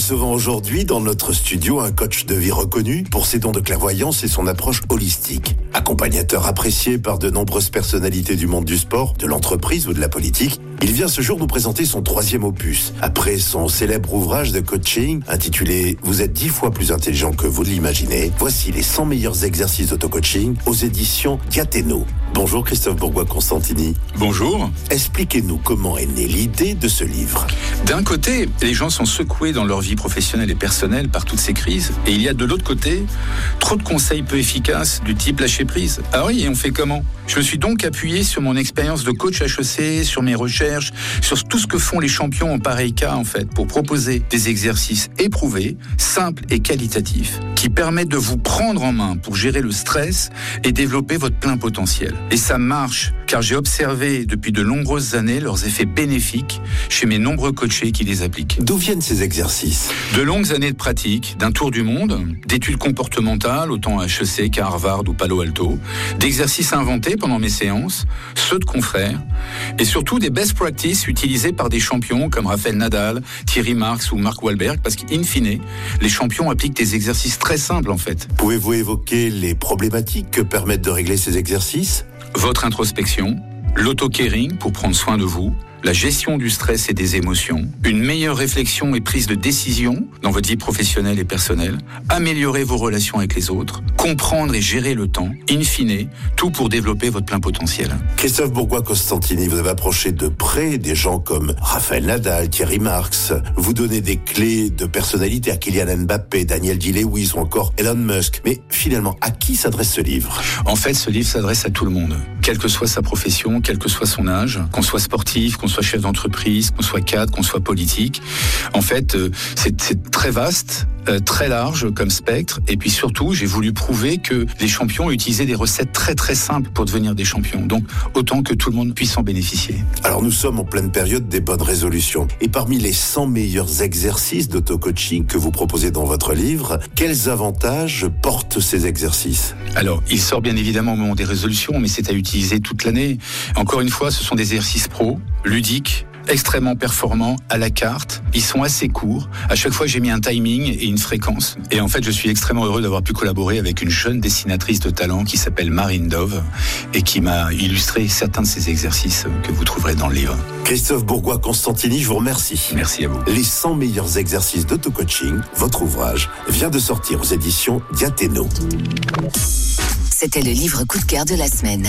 Recevons aujourd'hui dans notre studio un coach de vie reconnu pour ses dons de clairvoyance et son approche holistique. Accompagnateur apprécié par de nombreuses personnalités du monde du sport, de l'entreprise ou de la politique, il vient ce jour nous présenter son troisième opus. Après son célèbre ouvrage de coaching intitulé Vous êtes dix fois plus intelligent que vous l'imaginez, voici les 100 meilleurs exercices d'auto-coaching aux éditions Diateno. Bonjour Christophe Bourgois-Constantini. Bonjour. Expliquez-nous comment est née l'idée de ce livre. D'un côté, les gens sont secoués dans leur vie professionnelle et personnelle par toutes ces crises. Et il y a de l'autre côté, trop de conseils peu efficaces du type lâcher prise. Ah oui, et on fait comment? Je me suis donc appuyé sur mon expérience de coach HEC, sur mes recherches, sur tout ce que font les champions en pareil cas, en fait, pour proposer des exercices éprouvés, simples et qualitatifs, qui permettent de vous prendre en main pour gérer le stress et développer votre plein potentiel. Et ça marche, car j'ai observé depuis de nombreuses années leurs effets bénéfiques chez mes nombreux coachés qui les appliquent. D'où viennent ces exercices? De longues années de pratique, d'un tour du monde, d'études comportementales, autant à HEC qu'à Harvard ou Palo Alto, d'exercices inventés pendant mes séances, ceux de confrères, et surtout des best practices utilisés par des champions comme Raphaël Nadal, Thierry Marx ou Mark Wahlberg, parce qu'in fine, les champions appliquent des exercices très simples en fait. Pouvez-vous évoquer les problématiques que permettent de régler ces exercices? Votre introspection, l'auto-caring pour prendre soin de vous, la gestion du stress et des émotions, une meilleure réflexion et prise de décision dans votre vie professionnelle et personnelle, améliorer vos relations avec les autres, comprendre et gérer le temps, in fine, tout pour développer votre plein potentiel. Christophe Bourgois-Constantini, vous avez approché de près des gens comme Raphaël Nadal, Thierry Marx. Vous donnez des clés de personnalité à Kylian Mbappé, Daniel Day-Lewis ou encore Elon Musk. Mais finalement, à qui s'adresse ce livre? En fait, ce livre s'adresse à tout le monde, quelle que soit sa profession, quel que soit son âge, qu'on soit sportif, qu'on soit chef d'entreprise, qu'on soit cadre, qu'on soit politique. En fait, euh, c'est très vaste, très large comme spectre. Et puis surtout, j'ai voulu prouver que les champions utilisaient des recettes très très simples pour devenir des champions. Donc, autant que tout le monde puisse en bénéficier. Alors, nous sommes en pleine période des bonnes résolutions. Et parmi les 100 meilleurs exercices d'auto-coaching que vous proposez dans votre livre, quels avantages portent ces exercices? Alors, il sort bien évidemment au moment des résolutions, mais c'est à utiliser toute l'année. Encore une fois, ce sont des exercices pro, ludiques, extrêmement performants à la carte. Ils sont assez courts. À chaque fois, j'ai mis un timing et une fréquence. Et en fait, je suis extrêmement heureux d'avoir pu collaborer avec une jeune dessinatrice de talent qui s'appelle Marine Dove et qui m'a illustré certains de ces exercices que vous trouverez dans le livre. Christophe Bourgois-Constantini, je vous remercie. Merci à vous. Les 100 meilleurs exercices d'auto-coaching, votre ouvrage, vient de sortir aux éditions Diateno. C'était le livre coup de cœur de la semaine.